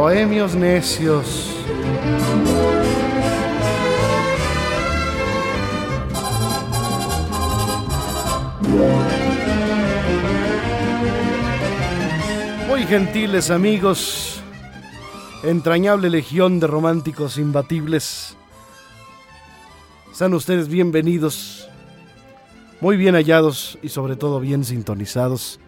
Bohemios necios. Muy gentiles amigos, entrañable legión de románticos imbatibles. Sean ustedes bienvenidos, muy bien hallados y sobre todo bien sintonizados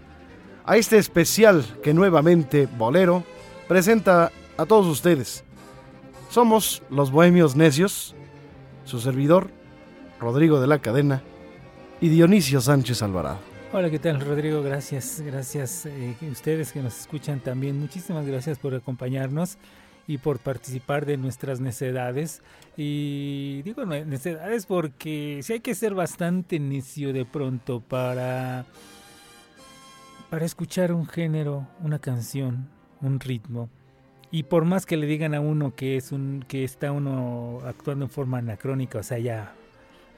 a este especial que nuevamente Bolero presenta a todos ustedes. Somos los Bohemios Necios, su servidor, Rodrigo de la Cadena y Dionisio Sánchez Alvarado. Hola, ¿qué tal Rodrigo? Gracias, gracias eh, ustedes que nos escuchan también. Muchísimas gracias por acompañarnos y por participar de nuestras necedades. Y digo necedades porque sí hay que ser bastante necio de pronto para, para escuchar un género, una canción, un ritmo. Y por más que le digan a uno que es un que está uno actuando en forma anacrónica, o sea, ya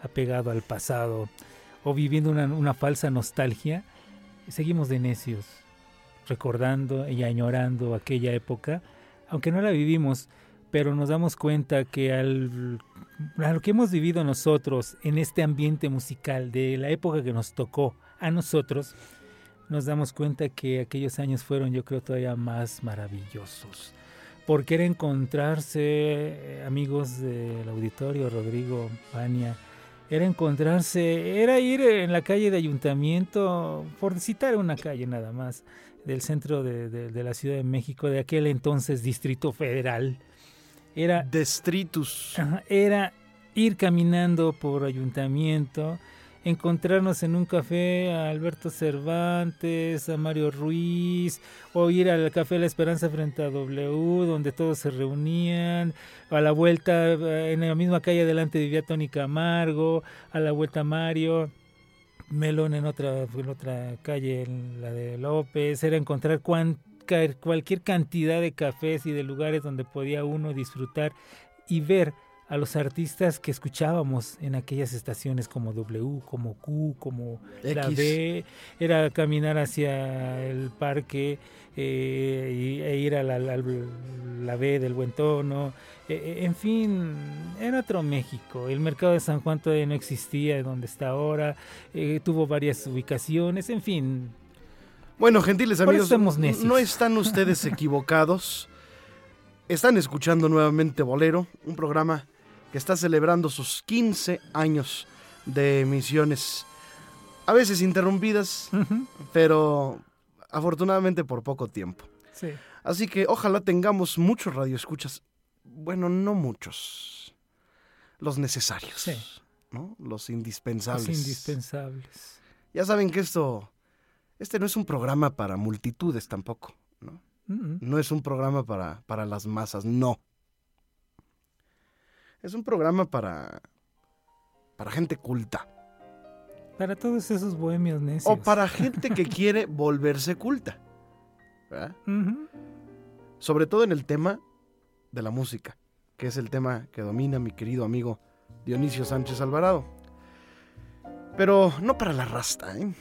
apegado al pasado o viviendo una, una falsa nostalgia, seguimos de necios, recordando y añorando aquella época, aunque no la vivimos, pero nos damos cuenta que al, lo que hemos vivido nosotros en este ambiente musical de la época que nos tocó a nosotros, nos damos cuenta que aquellos años fueron yo creo todavía más maravillosos. Porque era encontrarse, eh, amigos del auditorio, Rodrigo, Vania, era encontrarse, era ir en la calle de ayuntamiento, por citar una calle nada más, del centro de, de la Ciudad de México, de aquel entonces Distrito Federal. Era... Destritus. Era ir caminando por ayuntamiento, encontrarnos en un café a Alberto Cervantes, a Mario Ruiz, o ir al Café La Esperanza frente a W, donde todos se reunían, a la vuelta, en la misma calle adelante vivía Tony Camargo, a la vuelta Mario. Melón en otra, en otra calle, en la de López, era encontrar cualquier cantidad de cafés y de lugares donde podía uno disfrutar y ver a los artistas que escuchábamos en aquellas estaciones como W, como Q, como la B, era caminar hacia el parque eh, e ir a la, la, B del Buen Tono, e, e, en fin, era otro México. El mercado de San Juan todavía no existía donde está ahora, eh, tuvo varias ubicaciones, en fin. Bueno, gentiles amigos, no están ustedes equivocados. Están escuchando nuevamente Bolero, un programa que está celebrando sus 15 años de emisiones, a veces interrumpidas, pero afortunadamente por poco tiempo. Así que ojalá tengamos muchos radioescuchas, bueno, no muchos, los necesarios, ¿no? los indispensables. Los indispensables. Ya saben que esto, este no es un programa para multitudes tampoco, ¿no? No es un programa para, para las masas, no. Es un programa para, para gente culta. Para todos esos bohemios necios. O para gente que quiere volverse culta. Sobre todo en el tema de la música, que es el tema que domina mi querido amigo Dionisio Sánchez Alvarado. Pero no para la rasta, ¿eh?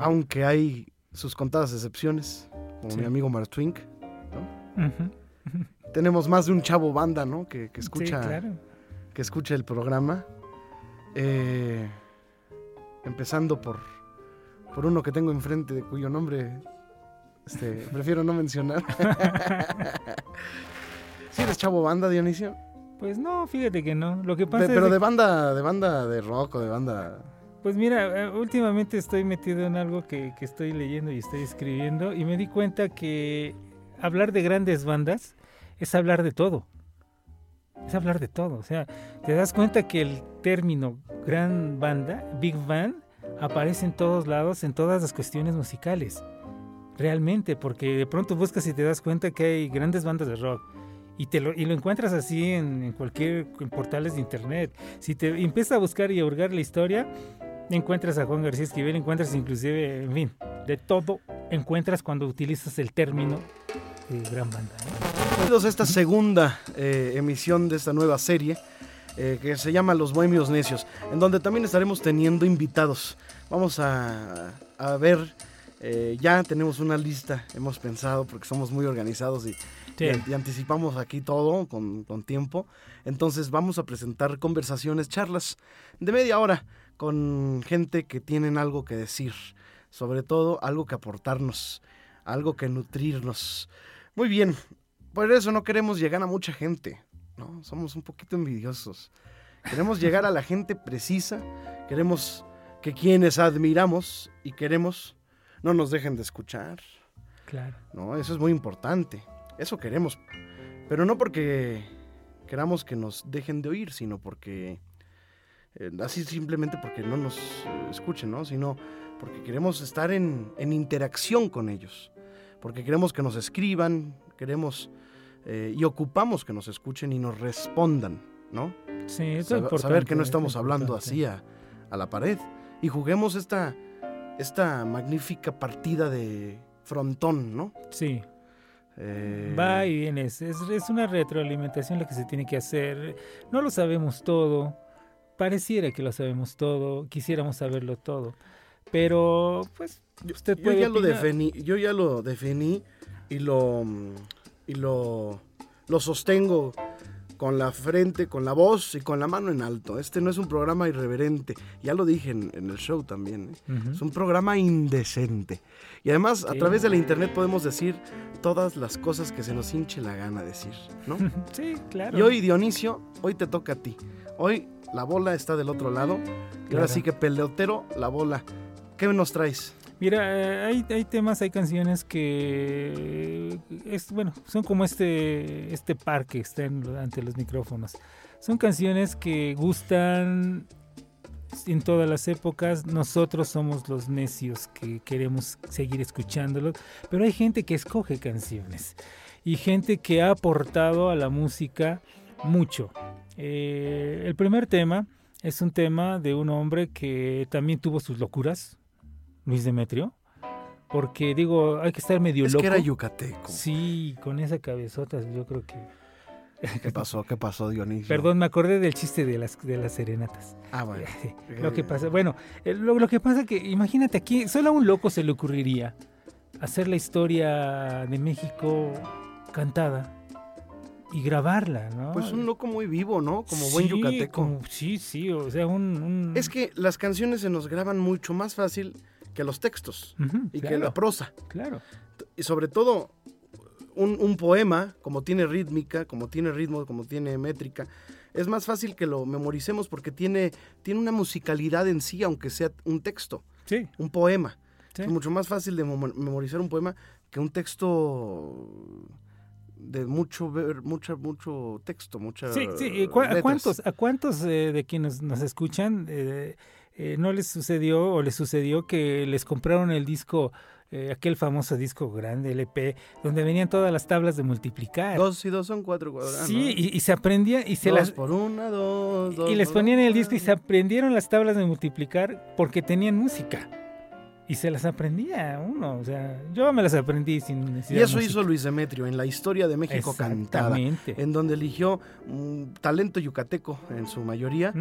Aunque hay sus contadas excepciones, como mi amigo Martwink, ¿no? Tenemos más de un chavo banda, ¿no? Que, escucha, que escucha el programa. Eh, empezando por, por uno que tengo enfrente, de cuyo nombre este, prefiero no mencionar. ¿Sí eres chavo banda, Dionisio? Pues no, fíjate que no. Lo que pasa pero de banda, de banda de rock o de banda. Pues mira, eh, últimamente estoy metido en algo que, que estoy leyendo y estoy escribiendo y me di cuenta que hablar de grandes bandas es hablar de todo. Es hablar de todo. O sea, te das cuenta que el término gran banda, big band, aparece en todos lados, en todas las cuestiones musicales. Realmente, porque de pronto buscas y te das cuenta que hay grandes bandas de rock. Y, te lo, y lo encuentras así en, cualquier en portales de internet. Si te empiezas a buscar y a hurgar la historia, encuentras a Juan García Esquivel, encuentras inclusive, en fin, de todo encuentras cuando utilizas el término de gran banda. Bienvenidos a esta segunda eh, emisión de esta nueva serie eh, que se llama Los Bohemios Necios, en donde también estaremos teniendo invitados. Vamos a, a ver, eh, ya tenemos una lista, hemos pensado, porque somos muy organizados y, Sí. y- y anticipamos aquí todo con, con tiempo. Entonces vamos a presentar conversaciones, charlas de media hora con gente que tienen algo que decir, sobre todo algo que aportarnos, algo que nutrirnos. Muy bien, por eso no queremos llegar a mucha gente, ¿no? Somos un poquito envidiosos. Queremos llegar a la gente precisa, queremos que quienes admiramos y queremos no nos dejen de escuchar, Claro. ¿no? Eso es muy importante. Eso queremos. Pero no porque queramos que nos dejen de oír, sino porque eh, así simplemente porque no nos escuchen, ¿no? Sino porque queremos estar en, en interacción con ellos. Porque queremos que nos escriban, queremos eh, y ocupamos que nos escuchen y nos respondan, ¿no? Sí, eso es importante, saber que no es estamos hablando así a, a la pared. Y juguemos esta, esta magnífica partida de frontón, ¿no? Sí, Eh, va y viene. Es es una retroalimentación la que se tiene que hacer. No lo sabemos todo. Pareciera que lo sabemos todo. Quisiéramos saberlo todo. Pero, pues, usted yo puede ya lo definí, yo ya lo definí y lo y lo, lo sostengo con la frente, con la voz y con la mano en alto. Este no es un programa irreverente. Ya lo dije en, en el show también. ¿eh? Ujú. Es un programa indecente. Y además, a través de la internet podemos decir todas las cosas que se nos hinche la gana decir, ¿no? Sí, claro. Y hoy, Dionisio, hoy te toca a ti. Hoy la bola está del otro lado. Y ahora Claro. sí que peleotero, la bola. ¿Qué nos traes? Mira, eh, hay, temas, hay canciones que es bueno, son como este este par que está en- ante los micrófonos. Son canciones que gustan en todas las épocas. Nosotros somos los necios que queremos seguir escuchándolos, pero hay gente que escoge canciones y gente que ha aportado a la música mucho. Eh, el primer tema es un tema de un hombre que también tuvo sus locuras, Luis Demetrio. Porque digo, hay que estar medio Es loco. que era yucateco. Sí, con esa cabezota, yo creo que. ¿Qué pasó? ¿Qué pasó, Dionisio? Perdón, me acordé del chiste de las, de las serenatas. Ah, bueno. Sí, lo que pasa, bueno, eh, lo, lo que pasa que, imagínate aquí, solo a un loco se le ocurriría hacer la historia de México cantada y grabarla, ¿no? Pues un loco muy vivo, ¿no? Como buen yucateco. como- sí, sí, o sea, un... un- Es que las canciones se nos graban mucho más fácil que los textos y que la prosa. claro. Y sobre todo, un, un poema, como tiene rítmica, como tiene ritmo, como tiene métrica, es más fácil que lo memoricemos porque tiene, tiene una musicalidad en sí, aunque sea un texto, Sí, un poema. sí. Es mucho más fácil de memo- memorizar un poema que un texto de mucho ver, mucho, mucho texto, mucha Sí, sí. ¿y cua- ¿A letras. cuántos, a cuántos eh, de quienes nos escuchan eh, eh, no les sucedió o les sucedió que les compraron el disco, eh, aquel famoso disco grande, LP, donde venían todas las tablas de multiplicar? Dos y dos son cuatro. ah, sí, y, y se aprendía y se dos las... por una, dos, dos Y les ponían el disco y se aprendieron las tablas de multiplicar porque tenían música. Y se las aprendía uno, o sea, yo me las aprendí sin necesidad Y eso hizo Luis Demetrio en la historia de México cantada, en donde eligió un talento yucateco en su mayoría.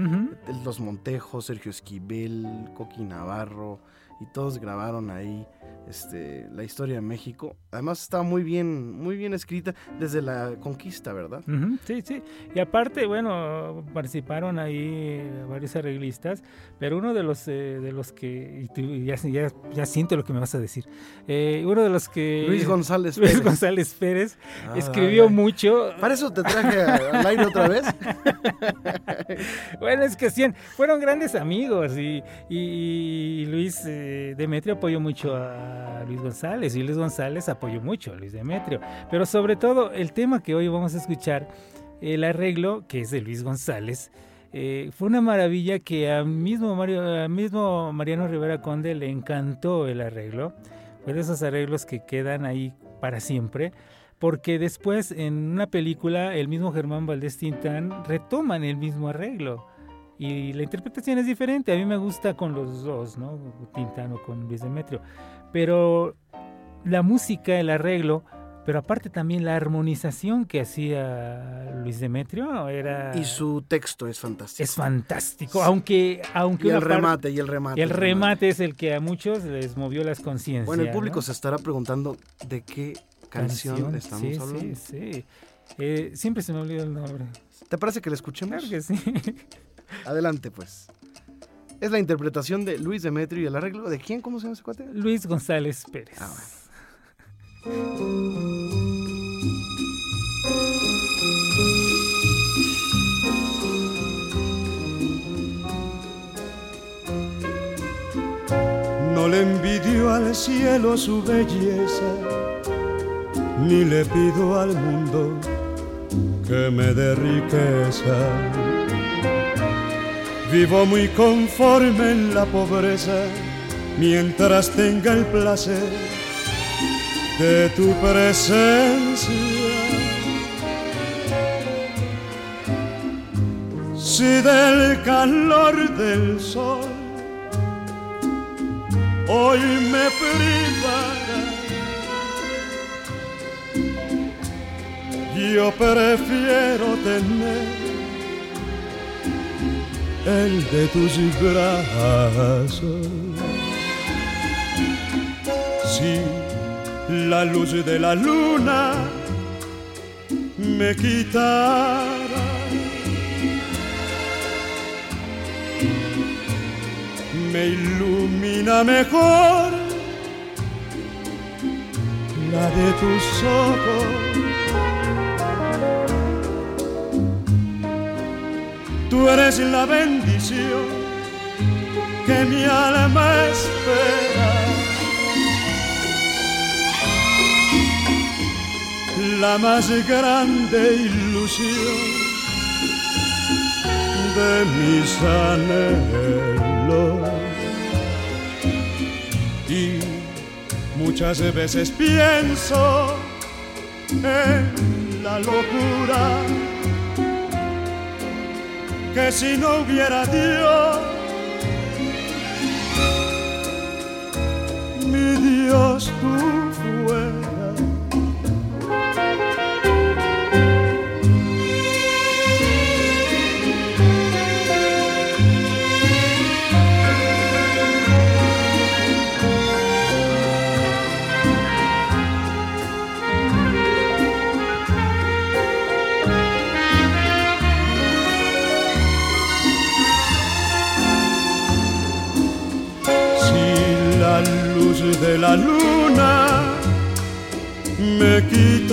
Los Montejos, Sergio Esquivel, Coqui Navarro, y todos grabaron ahí este, la historia de México. Además está muy bien, muy bien escrita desde la conquista, ¿verdad? Sí, sí. Y aparte, bueno, participaron ahí varios arreglistas, pero uno de los eh, de los que y tú- ya, ya, ya siento lo que me vas a decir. Eh, uno de los que Luis González Luis Pérez. González Pérez Ah, escribió ay. mucho. Para eso te traje al aire otra vez. Bueno, es que sí, fueron grandes amigos y, y- y Luis eh, Demetrio apoyó mucho a Luis González y Luis González apoyó mucho a Luis Demetrio. Pero sobre todo el tema que hoy vamos a escuchar, el arreglo que es de Luis González, eh, fue una maravilla que a mismo, Mario, a mismo Mariano Rivera Conde le encantó el arreglo. Fue de esos arreglos que quedan ahí para siempre. Porque después en una película el mismo Germán Valdés Tintán retoman el mismo arreglo. Y la interpretación es diferente. A mí me gusta con los dos, ¿no? Tintán o con Luis Demetrio. Pero la música, el arreglo, pero aparte también la armonización que hacía Luis Demetrio era... Y su texto es fantástico. Es fantástico, aunque... aunque y el remate, y el remate. el remate, es el que a muchos les movió las conciencias. Bueno, el público se estará preguntando de qué canción, estamos hablando. Sí, sí. Eh, siempre se me olvida el nombre. ¿Te parece que la escuchemos? Claro que sí. Adelante, pues. Es la interpretación de Luis Demetrio y el arreglo de quién, ¿cómo se llama ese cuate? Luis González Pérez. Ah, bueno. No le envidio al cielo su belleza, ni le pido al mundo que me dé riqueza. Vivo muy conforme en la pobreza mientras tenga el placer de tu presencia. Si del calor del sol hoy me privara, yo prefiero tener el de tus brazos. Si la luz de la luna me quitara. Me ilumina mejor la de tus ojos. Tú eres la bendición que mi alma espera. la más grande ilusión de mis anhelos. Y muchas veces pienso en la locura que si no hubiera Dios, mi Dios tú me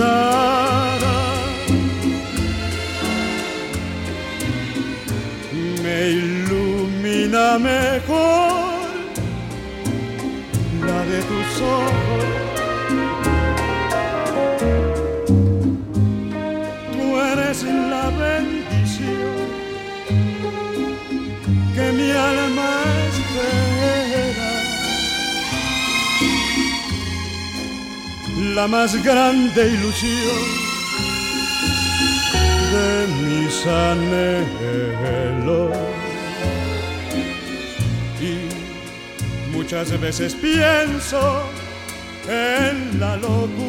la más grande ilusión de mis anhelos. Y muchas veces pienso en la locura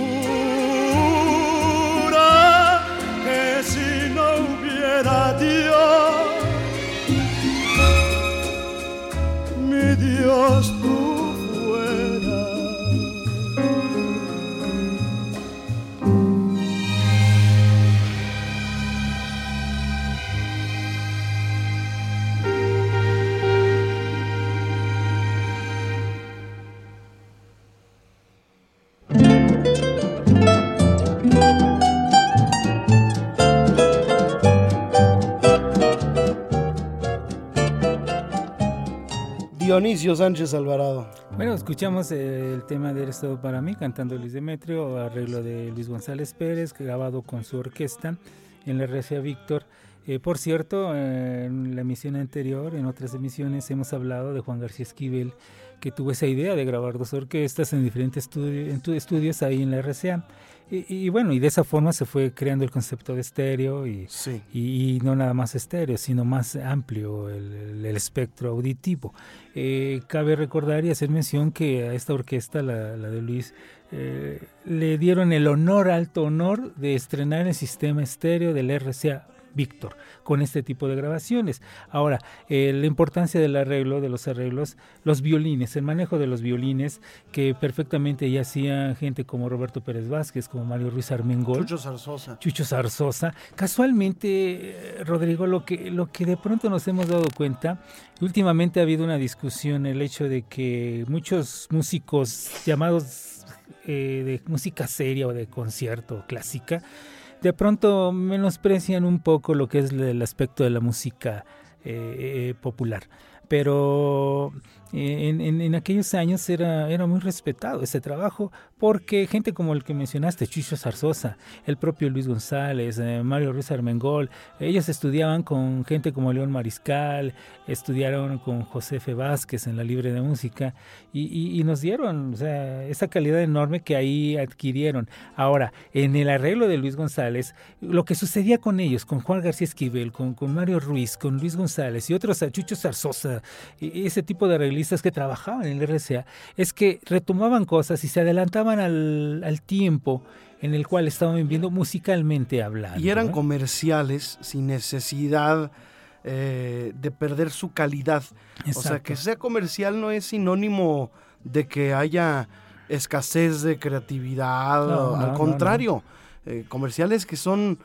que si no hubiera Dios, mi Dios tú Dionisio Sánchez Alvarado. Bueno, escuchamos el tema de Eres todo para mí, cantando Luis Demetrio, arreglo de Luis González Pérez, grabado con su orquesta en la RCA Víctor. Eh, por cierto, en la emisión anterior, en otras emisiones, hemos hablado de Juan García Esquivel, que tuvo esa idea de grabar dos orquestas en diferentes estudios ahí en la RCA. Y, bueno, y de esa forma se fue creando el concepto de estéreo y, y, no nada más estéreo, sino más amplio el, espectro auditivo. Eh, cabe recordar y hacer mención que a esta orquesta, la, de Luis, eh, le dieron el honor, alto honor, de estrenar el sistema estéreo del RCA Víctor con este tipo de grabaciones. Ahora, eh, la importancia del arreglo, de los arreglos, los violines, el manejo de los violines, que perfectamente ya hacía gente como Roberto Pérez Vázquez, como Mario Ruiz Armengol. Chucho Zarzosa. Chucho Zarzosa. Casualmente, eh, Rodrigo, lo que, lo que de pronto nos hemos dado cuenta, últimamente ha habido una discusión, el hecho de que muchos músicos llamados eh, de música seria o de concierto clásica, de pronto menosprecian un poco lo que es el aspecto de la música eh, popular. Pero en, en, aquellos años era, era muy respetado ese trabajo porque gente como el que mencionaste, Chucho Zarzosa, el propio Luis González, eh, Mario Ruiz Armengol, ellos estudiaban con gente como León Mariscal, estudiaron con José F. Vázquez en la Libre de Música y, y, nos dieron o sea, esa calidad enorme que ahí adquirieron. Ahora, en el arreglo de Luis González, lo que sucedía con ellos, con Juan García Esquivel, con, con Mario Ruiz, con Luis González y otros, Chucho Zarzosa, ese tipo de arreglos, que trabajaban en el RCA es que retomaban cosas y se adelantaban al, tiempo en el cual estaban viviendo musicalmente hablando. Y eran comerciales sin necesidad eh, de perder su calidad. O sea, que sea comercial no es sinónimo de que haya escasez de creatividad, al contrario, eh, comerciales que son,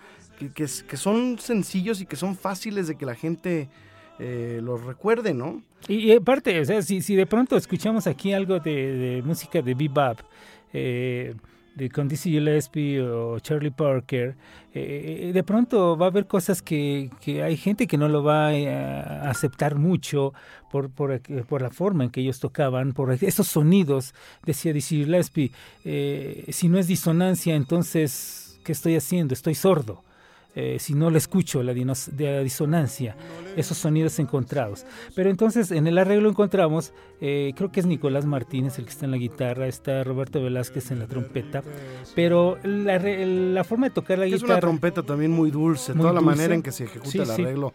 que, son sencillos y que son fáciles de que la gente eh, los recuerde, ¿no? Y, aparte, o sea, si, si, de pronto escuchamos aquí algo de, música de bebop, eh, de con Dizzy Gillespie o Charlie Parker, eh, de pronto va a haber cosas que, que, hay gente que no lo va a aceptar mucho por, por, la forma en que ellos tocaban, por esos sonidos, decía Dizzy Gillespie, si no es disonancia, entonces, ¿qué estoy haciendo? Estoy sordo. Eh, si no le escucho la, disonancia, esos sonidos encontrados. Pero entonces en el arreglo encontramos, eh, creo que es Nicolás Martínez el que está en la guitarra, está Roberto Velázquez en la trompeta, pero la, forma de tocar la guitarra... Es una trompeta también muy dulce, toda la manera en que se ejecuta el arreglo.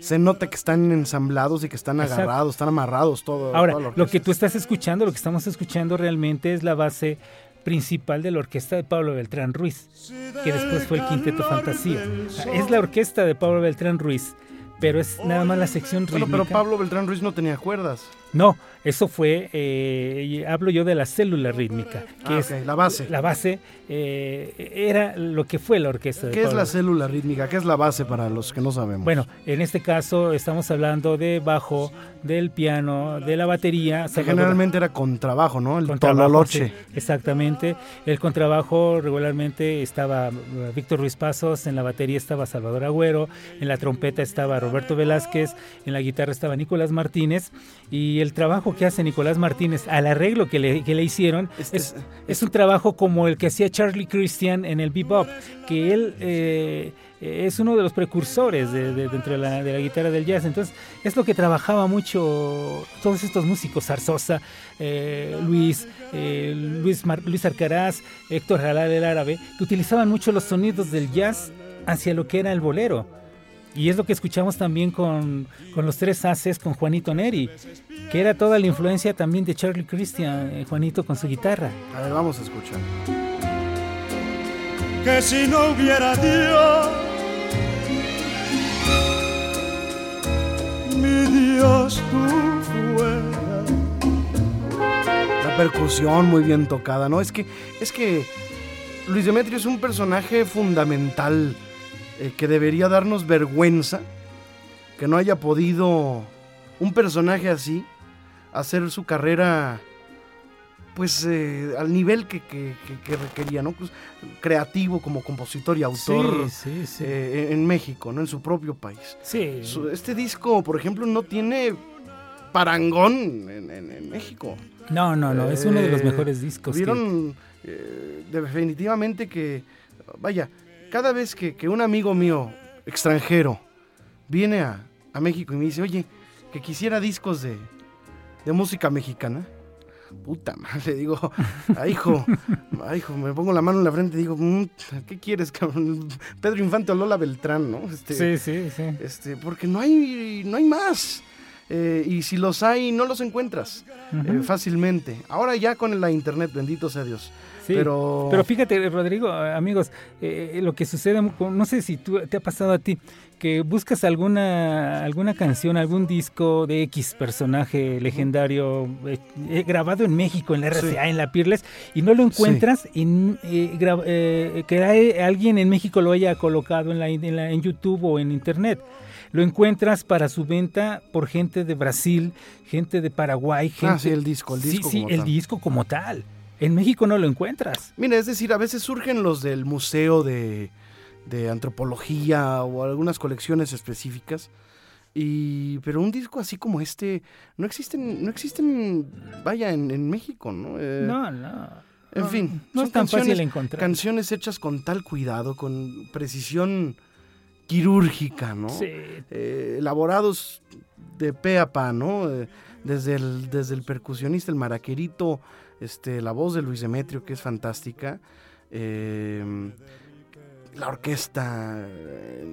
Se nota que están ensamblados y que están agarrados, están amarrados, todo. Ahora, lo que tú estás escuchando, lo que estamos escuchando realmente es la base principal de la orquesta de Pablo Beltrán Ruiz, que después fue el Quinteto Fantasía. Es la orquesta de Pablo Beltrán Ruiz, pero es nada más la sección rítmica. pero Pablo Beltrán Ruiz no tenía cuerdas. No, eso fue, eh, hablo yo de la célula rítmica, que ah, es la base. La base eh, era lo que fue la orquesta. ¿Qué es la célula rítmica? ¿Qué es la base para los que no sabemos? Bueno, en este caso estamos hablando de bajo, del piano, de la batería. generalmente era contrabajo, ¿no? El contrabajo, exactamente. El contrabajo regularmente estaba uh, Víctor Ruiz Pasos, en la batería estaba Salvador Agüero, en la trompeta estaba Roberto Velázquez, en la guitarra estaba Nicolás Martínez y el trabajo que hace Nicolás Martínez al arreglo que le, que le hicieron este es, es, un trabajo como el que hacía Charlie Christian en el bebop, que él eh, es uno de los precursores de, dentro de la, de la, guitarra del jazz. Entonces, es lo que trabajaba mucho todos estos músicos, Zarzosa, eh, Luis, eh, Luis, Luis Arcaraz, Héctor Jalal el árabe, que utilizaban mucho los sonidos del jazz hacia lo que era el bolero. Y es lo que escuchamos también con, con, los tres haces, con Juanito Neri, que era toda la influencia también de Charlie Christian, Juanito con su guitarra. A ver, vamos a escuchar que si no hubiera Dios, mi Dios tú fueras. La percusión muy bien tocada, ¿no? Es que, es que Luis Demetrio es un personaje fundamental eh, que debería darnos vergüenza que no haya podido un personaje así hacer su carrera pues eh, al nivel que, requería, ¿no? Pues, creativo como compositor y autor eh, en México, ¿no? En su propio país. Sí. este disco, por ejemplo, no tiene parangón en, México. No, no, no, es uno de los eh, mejores discos. Vieron definitivamente que, vaya, cada vez que, un amigo mío extranjero viene a, a México y me dice, oye, que quisiera discos de, de música mexicana. Puta madre, le digo, ay hijo, ay hijo, me pongo la mano en la frente y digo, mm, ¿qué quieres, cabrón? Pedro Infante o Lola Beltrán, ¿no? Este, Sí, sí, sí. este, porque no hay, no hay más. Eh, y si los hay, no los encuentras eh, fácilmente. Ahora ya con la internet, bendito sea Dios. Sí, pero, Pero fíjate, Rodrigo, amigos, eh, lo que sucede, no sé si tú, te ha pasado a ti, que buscas alguna, alguna canción, algún disco de X personaje legendario eh, eh, grabado en México, en la RCA, en la Peerless, y no lo encuentras, y, eh, eh, que hay- alguien en México lo haya colocado en, la, en, la- en YouTube o en Internet. Lo encuentras para su venta por gente de Brasil, gente de Paraguay, gente... Ah, sí, el disco, el Sí, disco sí, como el tal. disco como tal. En México no lo encuentras. Mira, es decir, a veces surgen los del museo de, de antropología o algunas colecciones específicas. Y, pero un disco así como este no existen, no existen, vaya, en, en México, ¿no? Eh, No, no. en no, fin, no es tan fácil encontrar. canciones hechas con tal cuidado, con precisión quirúrgica, ¿no? Sí, Eh, elaborados de pe a pa, ¿no? Eh, desde, el, desde el percusionista, el maraquerito, este, la voz de Luis Demetrio, que es fantástica, eh, la orquesta,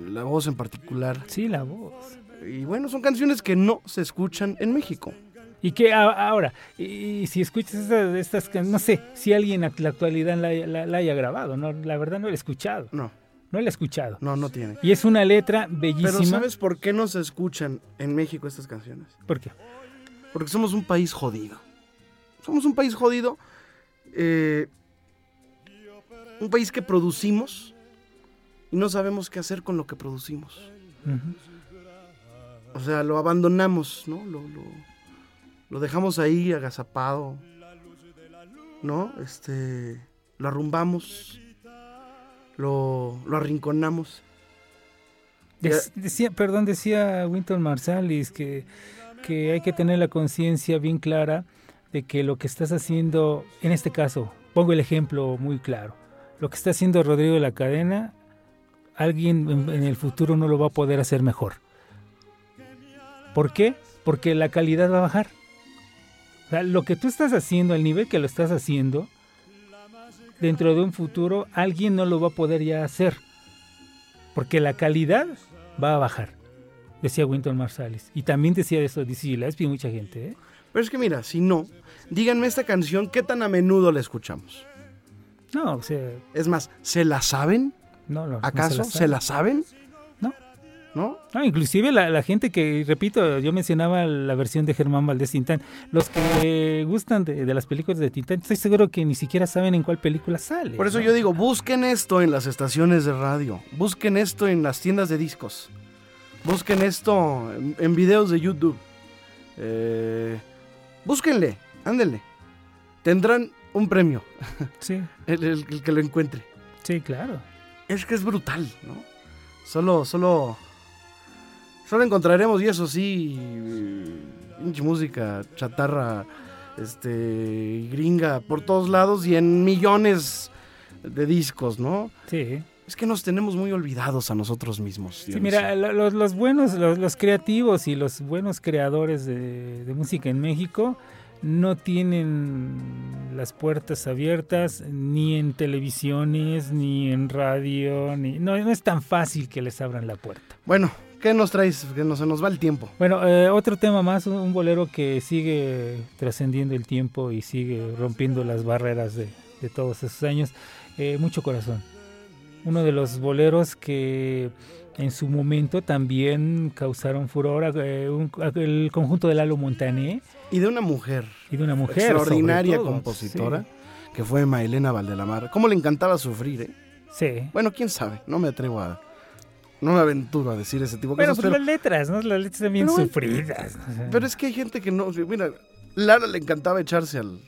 la voz en particular. sí, la voz. Y bueno, son canciones que no se escuchan en México. Y que ahora, y, si escuchas estas, estas no sé, si alguien en la actualidad la, la- la haya grabado, no, la verdad no la he escuchado, No, no la he escuchado. no, no tiene. Y es una letra bellísima. Pero ¿sabes por qué no se escuchan en México estas canciones? ¿Por qué? Porque somos un país jodido. Somos un país jodido. eh, un país que producimos y no sabemos qué hacer con lo que producimos. O sea, lo abandonamos, ¿no? Lo, lo- lo dejamos ahí agazapado, ¿no? Este, lo arrumbamos, lo, lo arrinconamos. Dec- decía, perdón, decía Winton Marsalis que, que hay que tener la conciencia bien clara de que lo que estás haciendo, en este caso, pongo el ejemplo muy claro, lo que está haciendo Rodrigo de la Cadena, alguien en, el futuro no lo va a poder hacer mejor. ¿Por qué? Porque la calidad va a bajar. O sea, lo que tú estás haciendo, al nivel que lo estás haciendo, dentro de un futuro alguien no lo va a poder ya hacer. Porque la calidad va a bajar, decía Winton Marsalis. Y también decía eso Dizzy Gillespie y mucha gente. ¿eh? Pero es que mira, si no, díganme esta canción, ¿qué tan a menudo la escuchamos? No, o sea, Es más, ¿se la saben? no, no, no ¿Acaso? se ¿Se la la, saben? No. ¿No? No, inclusive la, la gente que, repito, yo mencionaba la versión de Germán Valdés Tintán. Los que gustan de, de las películas de Tintán, estoy seguro que ni siquiera saben en cuál película sale. Por eso ¿no? yo digo, busquen esto en las estaciones de radio, busquen esto en las tiendas de discos, busquen esto en, en videos de YouTube. Eh, búsquenle, ándenle. Tendrán un premio, Sí, el, el- el que lo encuentre. sí, claro. Es que es brutal, ¿no? Solo, solo, solo encontraremos, y eso sí, pinche música chatarra, este, gringa, por todos lados y en millones de discos, ¿no? Sí. Es que nos tenemos muy olvidados a nosotros mismos. Sí, mira, lo- los, los buenos, los, los creativos y los buenos creadores de, de música en México no tienen las puertas abiertas ni en televisiones, ni en radio, ni no, no es tan fácil que les abran la puerta. Bueno, ¿qué nos traes? Que no se nos va el tiempo. Bueno, eh, otro tema más, un, un bolero que sigue trascendiendo el tiempo y sigue rompiendo las barreras de, de todos esos años, eh, Mucho Corazón. Uno de los boleros que en su momento también causaron furor, eh, un- el conjunto de Lalo Montané Y de una mujer y de una mujer. extraordinaria todo, compositora que fue Maelena Valdelamar. ¿Cómo le encantaba sufrir, eh? Sí. Bueno, quién sabe, no me atrevo a. No me aventuro a decir ese tipo de Pero cosas. pues Pero, las letras, ¿no? Las letras también Pero bueno, sufridas. pero es que hay gente que no. Mira, Lara le encantaba echarse al.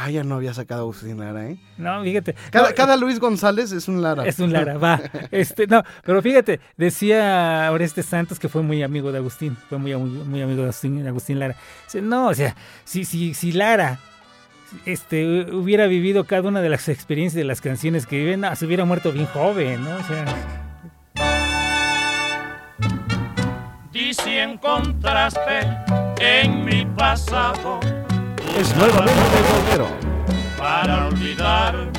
Ah, ya no había sacado a Agustín Lara, ¿eh? No, fíjate. Cada, no, cada Luis González es un Lara. Es un Lara, va. Este, no, pero fíjate, decía Oreste Santos que fue muy amigo de Agustín, fue muy, muy, muy amigo de Agustín, Agustín Lara. Dice, no, o sea, si, si, si Lara este, hubiera vivido cada una de las experiencias de las canciones que viven, no, se hubiera muerto bien joven, ¿no? O sea, encontraste en mi pasado. Es nuevamente bolero. Para olvidarme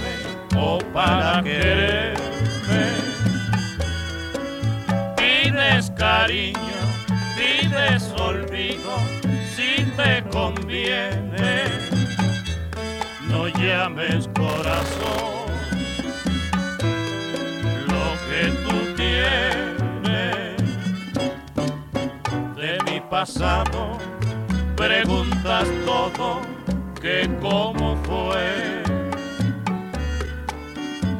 o para quererme. Pides cariño, pides olvido, si te conviene. No llames corazón lo que tú tienes de mi pasado. Preguntas todo que cómo fue.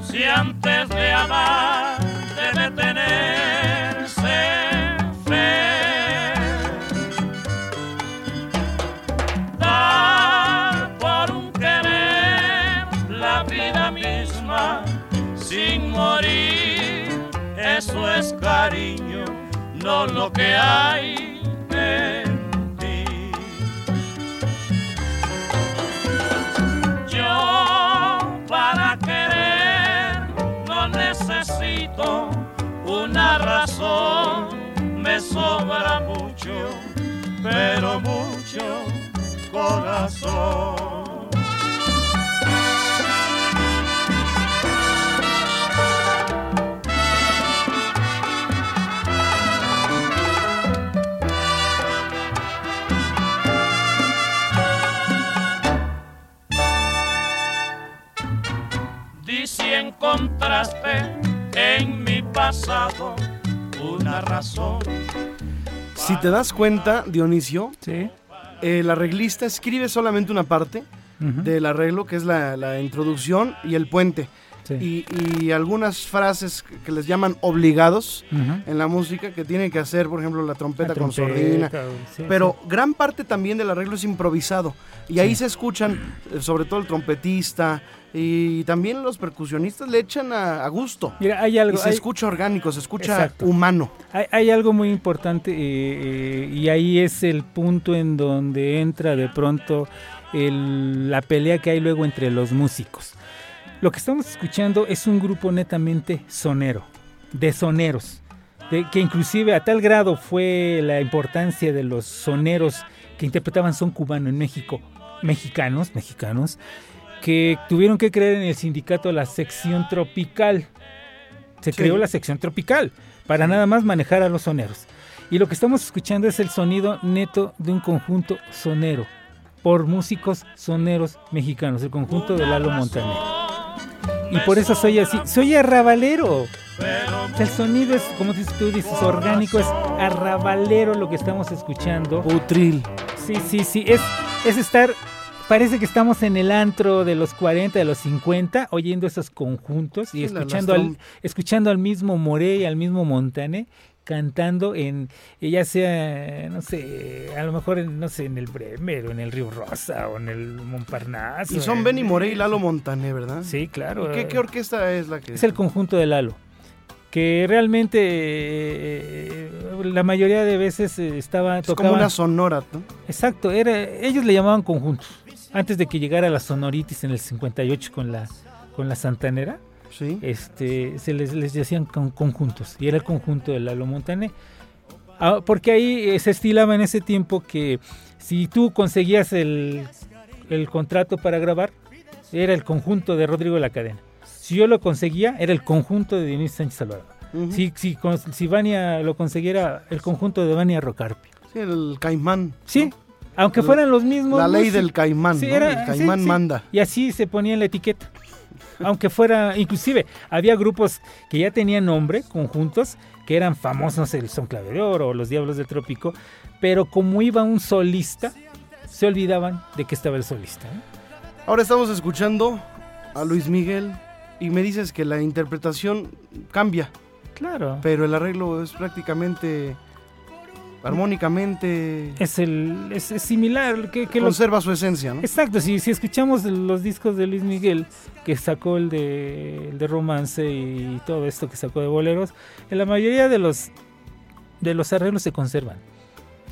Si antes de amar debe tenerse fe. Dar por un querer la vida misma sin morir, eso es cariño, no lo que hay una razón, me sobra mucho, pero mucho corazón. Si te das cuenta, Dionisio, Sí. el arreglista escribe solamente una parte del arreglo, que es la, la introducción y el puente. Sí. Y, y algunas frases que- les llaman obligados en la música que tienen que hacer, por ejemplo, la trompeta, La con sordina. sí, Pero gran parte también del arreglo es improvisado. Y ahí se escuchan, eh, sobre todo el trompetista y también los percusionistas le echan a, a gusto. Mira, hay Y se hay- escucha orgánico, se escucha Exacto. humano. Hay, hay algo muy importante eh, eh, y ahí es el punto en donde entra de pronto el- la pelea que hay luego entre los músicos. Lo que estamos escuchando es un grupo netamente sonero, de soneros, de, que inclusive a tal grado fue la importancia de los soneros que interpretaban son cubano en México, mexicanos, mexicanos, que tuvieron que creer en el sindicato la sección tropical. Se Sí. creó la sección tropical para nada más manejar a los soneros. Y lo que estamos escuchando es el sonido neto de un conjunto sonero por músicos soneros mexicanos, el conjunto de Lalo Montaner. Y por eso soy así, soy arrabalero. El sonido es, como dices tú dices, orgánico, es arrabalero lo que estamos escuchando. Utril. Sí, sí, sí, es, es estar, parece que estamos en el antro de los 40, de los 50, oyendo esos conjuntos y Sí, escuchando, al, escuchando al mismo Moré y al mismo Montane cantando en, ya sea, no sé, a lo mejor, en, no sé, en el Bremer o en el Río Rosa o en el Montparnasse. Y son en- Benny Morey y Lalo Montané, ¿verdad? Sí, claro. ¿Y ¿Qué, qué orquesta es la que...? Es el conjunto de Lalo. Que realmente eh, la mayoría de veces eh, estaba Es como una sonora, ¿no? Exacto, era, ellos le llamaban conjuntos. Antes de que llegara la sonoritis en el 58 con la, con la Santanera, Sí. este, se les, les decían con- conjuntos. Y era el conjunto de Lalo Montané. Ah, porque ahí eh, se estilaba en ese tiempo que si tú conseguías el, el contrato para grabar, era el conjunto de Rodrigo de la Cadena. Si yo lo conseguía, era el conjunto de Dionisio Sánchez. Ujú. Si, si, si Vania lo consiguiera, el conjunto de Vania Rocarpi. Sí, el caimán. Sí, ¿no? aunque fueran los mismos. La ley músicos. del caimán, Sí, ¿no? era- el caimán sí. manda. Y así se ponía en la etiqueta. Aunque fuera, inclusive, había grupos que ya tenían nombre, conjuntos, que eran famosos, el Son Clave de Oro o los Diablos del Trópico, pero como iba un solista, se olvidaban de que estaba el solista. ¿eh? Ahora estamos escuchando a Luis Miguel y me dices que la interpretación cambia, Claro. pero el arreglo es prácticamente armónicamente Es, el, es, es similar. Que, conserva su esencia, ¿no? Exacto, si, si escuchamos los discos de Luis Miguel, que sacó el de, el de romance y todo esto que sacó de boleros, en la mayoría de los, de los arreglos se conservan.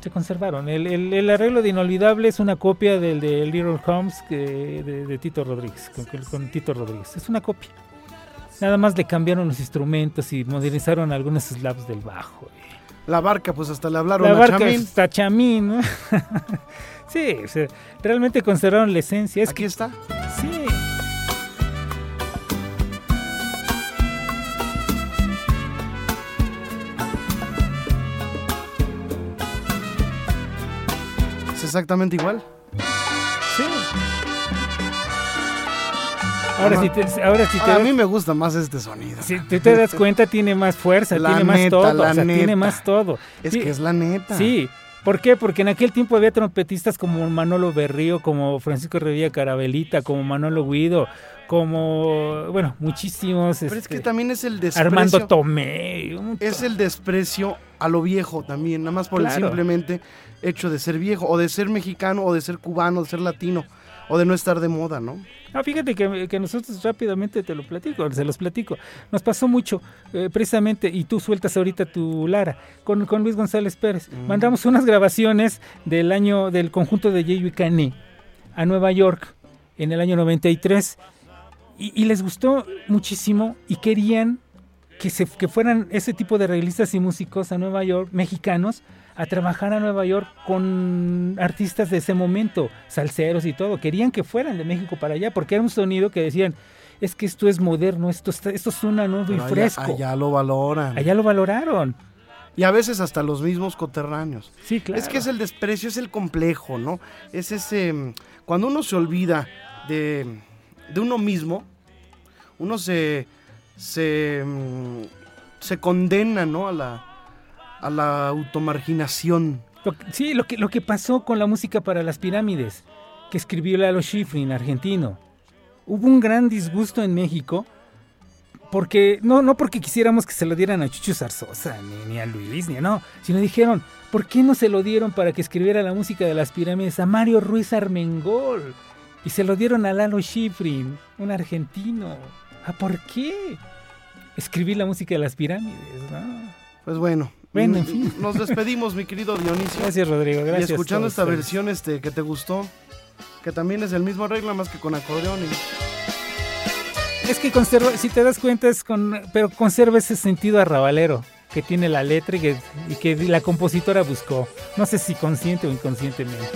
Se conservaron. El, el- el arreglo de Inolvidable es una copia del de Little Holmes que, de, de Tito Rodríguez, con, con Tito Rodríguez. Es una copia. Nada más le cambiaron los instrumentos y modernizaron algunos slaps del bajo. La barca, pues hasta le hablaron La a barca Chamín. está chamín, ¿no? sí, o sea, realmente conservaron la esencia. Es Aquí está. que, sí. Es exactamente igual. Ahora si te, ahora si te Ahora, a mí me gusta más este sonido. si tú te das cuenta tiene más fuerza, La tiene más todo, la o sea, tiene más todo. Es Sí, que es la neta. Sí, ¿por qué? Porque en aquel tiempo había trompetistas como Manolo Berrío, como Francisco Revilla Carabelita, como Manolo Guido, como, bueno, muchísimos. Pero es que este, también es el desprecio. Armando Tomé. Es el desprecio a lo viejo también, nada más por el simplemente hecho de ser viejo, o de ser mexicano, o de ser cubano, de ser latino, o de no estar de moda, ¿no? Ah, fíjate que, que nosotros rápidamente te lo platico, se los platico. Nos pasó mucho, eh, precisamente, y tú sueltas ahorita tu Lara, con, con Luis González Pérez. Mm. Mandamos unas grabaciones del año del conjunto de Yeyo y Cané a Nueva York en el año 93 y, y les gustó muchísimo y querían que, se, que fueran ese tipo de arreglistas y músicos a Nueva York, mexicanos, a trabajar a Nueva York con artistas de ese momento, salseros y todo. Querían que fueran de México para allá, porque era un sonido que decían, es que esto es moderno, esto, está- esto suena nuevo Pero y allá- fresco. Allá, Allá, lo valoran. lo valoraron. Y a veces hasta los mismos coterráneos. Sí, claro. Es que es el desprecio, es el complejo, ¿no? Es ese... mm, Cuando uno se olvida de, de uno mismo, uno se... se, mm, se condena, ¿no? A la, a la automarginación. Sí, lo que, lo que pasó con la música para las pirámides, que escribió Lalo Schifrin, argentino. Hubo un gran disgusto en México, porque no, no porque quisiéramos que se lo dieran a Chucho Zarzosa, ni, ni a Luis, ni no, sino dijeron, ¿por qué no se lo dieron para que escribiera la música de las pirámides a Mario Ruiz Armengol? Y se lo dieron a Lalo Schifrin, un argentino. ¿Ah, por qué? Escribir la música de las pirámides, ¿no? Pues bueno. Bueno, en fin. Nos despedimos, mi querido Dionisio. Gracias, Rodrigo. Gracias. y escuchando esta ustedes. versión este, que te gustó, que también es el mismo arreglo, más que con acordeón. y- Es que conserva, si te das cuenta, es con, pero conserva ese sentido arrabalero que tiene la letra y que, y que la compositora buscó. No sé si consciente o inconscientemente.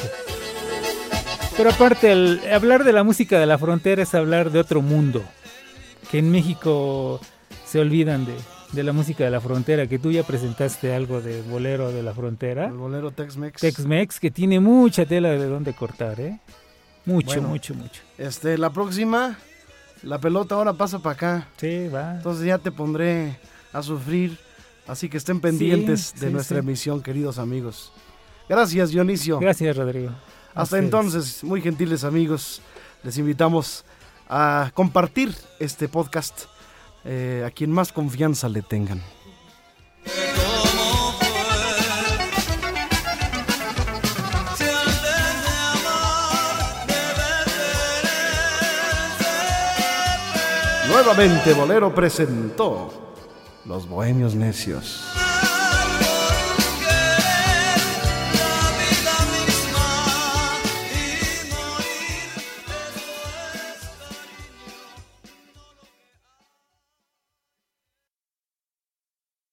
Pero aparte, el, hablar de la música de la frontera es hablar de otro mundo. Que en México se olvidan de, de la música de la frontera. Que tú ya presentaste algo de bolero de la frontera. El bolero Tex-Mex. Tex-Mex, que tiene mucha tela de dónde cortar, ¿eh? Mucho, Bueno. mucho, mucho. Este, la próxima, la pelota ahora pasa para acá. Sí, va. Entonces ya te pondré a sufrir. Así que estén pendientes de sí, nuestra sí. emisión, queridos amigos. Gracias, Dionisio. Gracias, Rodrigo. Hasta entonces, muy gentiles amigos, les invitamos a compartir este podcast eh, a quien más confianza le tengan. Nuevamente Bolero presentó Los Bohemios Necios.